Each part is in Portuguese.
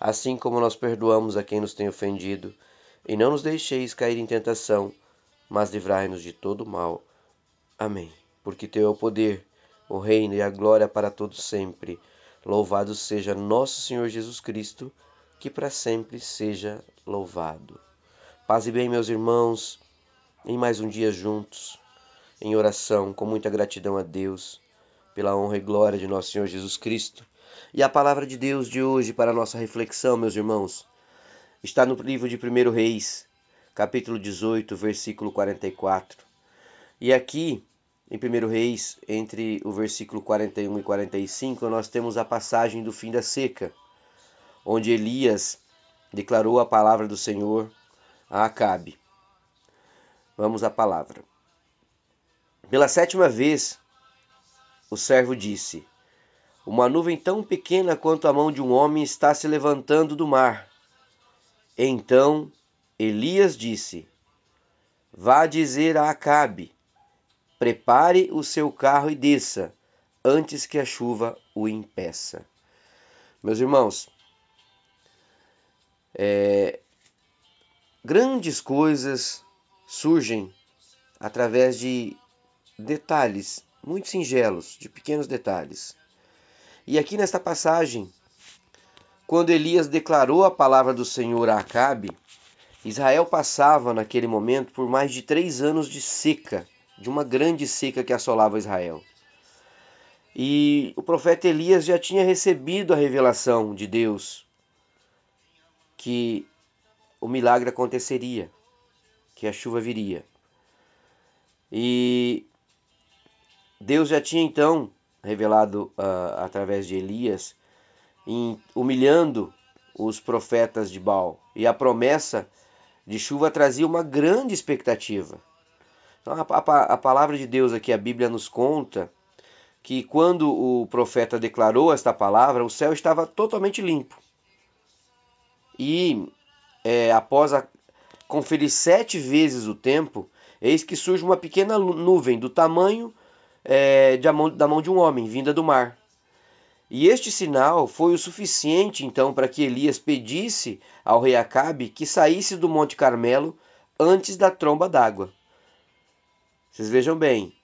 assim como nós perdoamos a quem nos tem ofendido, e não nos deixeis cair em tentação, mas livrai-nos de todo mal. Amém. Porque teu é o poder, o reino e a glória para todos sempre. Louvado seja nosso Senhor Jesus Cristo, que para sempre seja louvado. Paz e bem, meus irmãos, em mais um dia juntos, em oração, com muita gratidão a Deus, pela honra e glória de nosso Senhor Jesus Cristo e a palavra de Deus de hoje para nossa reflexão, meus irmãos, está no livro de 1 Reis, capítulo 18, versículo 44. E aqui, em 1 Reis, entre o versículo 41 e 45, nós temos a passagem do fim da seca, onde Elias declarou a palavra do Senhor a Acabe. Vamos à palavra. Pela sétima vez, o servo disse: uma nuvem tão pequena quanto a mão de um homem está se levantando do mar. Então Elias disse: Vá dizer a Acabe: Prepare o seu carro e desça, antes que a chuva o impeça. Meus irmãos, é, grandes coisas surgem através de detalhes muito singelos, de pequenos detalhes. E aqui nesta passagem, quando Elias declarou a palavra do Senhor a Acabe, Israel passava naquele momento por mais de três anos de seca, de uma grande seca que assolava Israel. E o profeta Elias já tinha recebido a revelação de Deus que o milagre aconteceria, que a chuva viria. E Deus já tinha então revelado uh, através de Elias, em, humilhando os profetas de Baal. E a promessa de chuva trazia uma grande expectativa. Então, a, a, a palavra de Deus aqui, a Bíblia nos conta que quando o profeta declarou esta palavra, o céu estava totalmente limpo. E é, após a, conferir sete vezes o tempo, eis que surge uma pequena nuvem do tamanho é, mão, da mão de um homem, vinda do mar. E este sinal foi o suficiente então para que Elias pedisse ao rei Acabe que saísse do Monte Carmelo antes da tromba d'água. Vocês vejam bem,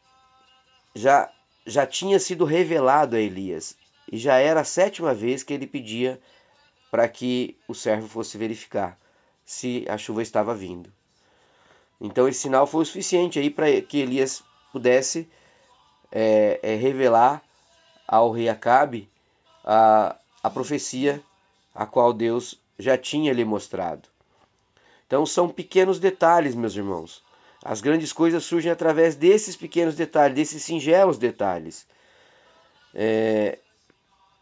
já, já tinha sido revelado a Elias e já era a sétima vez que ele pedia para que o servo fosse verificar se a chuva estava vindo. Então esse sinal foi o suficiente aí para que Elias pudesse é, é revelar ao rei Acabe a, a profecia a qual Deus já tinha lhe mostrado. Então são pequenos detalhes, meus irmãos. As grandes coisas surgem através desses pequenos detalhes, desses singelos detalhes. É,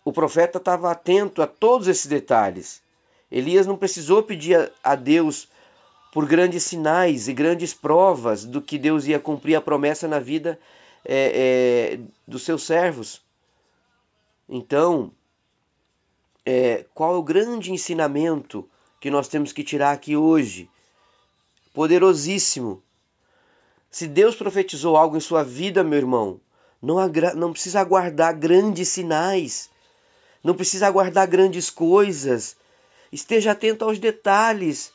o profeta estava atento a todos esses detalhes. Elias não precisou pedir a, a Deus por grandes sinais e grandes provas do que Deus ia cumprir a promessa na vida é, é, dos seus servos. Então, é, qual é o grande ensinamento que nós temos que tirar aqui hoje? Poderosíssimo. Se Deus profetizou algo em sua vida, meu irmão, não, não precisa aguardar grandes sinais, não precisa aguardar grandes coisas. Esteja atento aos detalhes,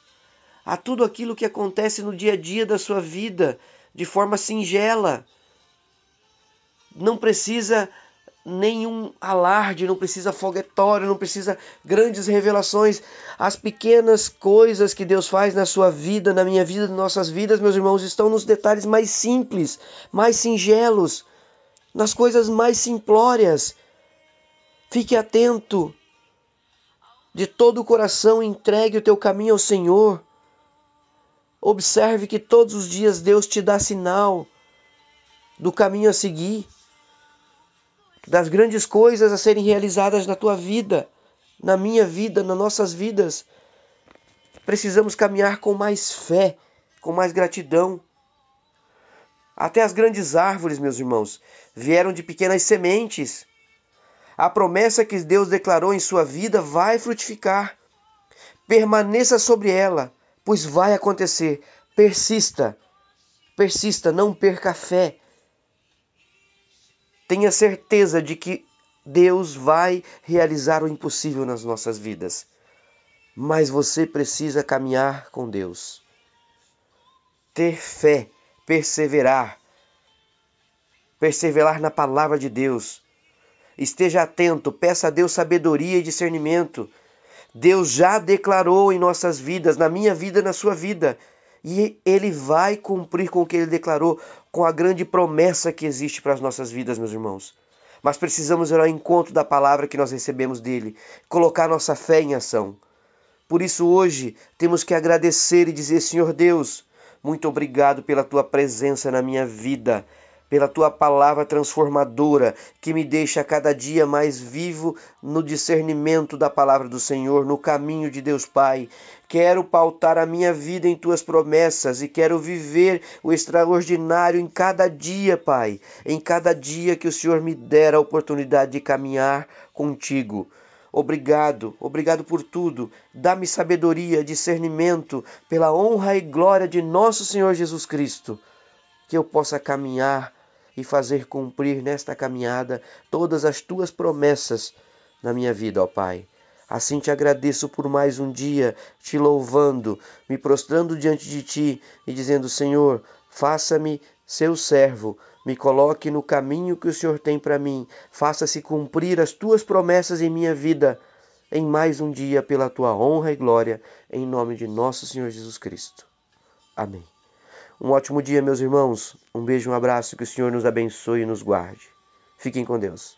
a tudo aquilo que acontece no dia a dia da sua vida, de forma singela não precisa nenhum alarde, não precisa foguetório, não precisa grandes revelações. As pequenas coisas que Deus faz na sua vida, na minha vida, nas nossas vidas, meus irmãos, estão nos detalhes mais simples, mais singelos, nas coisas mais simplórias. Fique atento. De todo o coração entregue o teu caminho ao Senhor. Observe que todos os dias Deus te dá sinal do caminho a seguir das grandes coisas a serem realizadas na tua vida, na minha vida, nas nossas vidas. Precisamos caminhar com mais fé, com mais gratidão. Até as grandes árvores, meus irmãos, vieram de pequenas sementes. A promessa que Deus declarou em sua vida vai frutificar. Permaneça sobre ela, pois vai acontecer. Persista, persista, não perca a fé. Tenha certeza de que Deus vai realizar o impossível nas nossas vidas. Mas você precisa caminhar com Deus. Ter fé, perseverar. Perseverar na palavra de Deus. Esteja atento, peça a Deus sabedoria e discernimento. Deus já declarou em nossas vidas, na minha vida, na sua vida, e ele vai cumprir com o que ele declarou, com a grande promessa que existe para as nossas vidas, meus irmãos. Mas precisamos ir ao encontro da palavra que nós recebemos dele, colocar nossa fé em ação. Por isso, hoje, temos que agradecer e dizer: Senhor Deus, muito obrigado pela tua presença na minha vida pela tua palavra transformadora, que me deixa cada dia mais vivo no discernimento da palavra do Senhor, no caminho de Deus Pai. Quero pautar a minha vida em tuas promessas e quero viver o extraordinário em cada dia, Pai, em cada dia que o Senhor me der a oportunidade de caminhar contigo. Obrigado, obrigado por tudo. Dá-me sabedoria, discernimento, pela honra e glória de nosso Senhor Jesus Cristo, que eu possa caminhar e fazer cumprir nesta caminhada todas as tuas promessas na minha vida, ó Pai. Assim te agradeço por mais um dia, te louvando, me prostrando diante de ti e dizendo: Senhor, faça-me seu servo, me coloque no caminho que o Senhor tem para mim, faça-se cumprir as tuas promessas em minha vida, em mais um dia, pela tua honra e glória, em nome de nosso Senhor Jesus Cristo. Amém. Um ótimo dia, meus irmãos. Um beijo, um abraço, que o Senhor nos abençoe e nos guarde. Fiquem com Deus.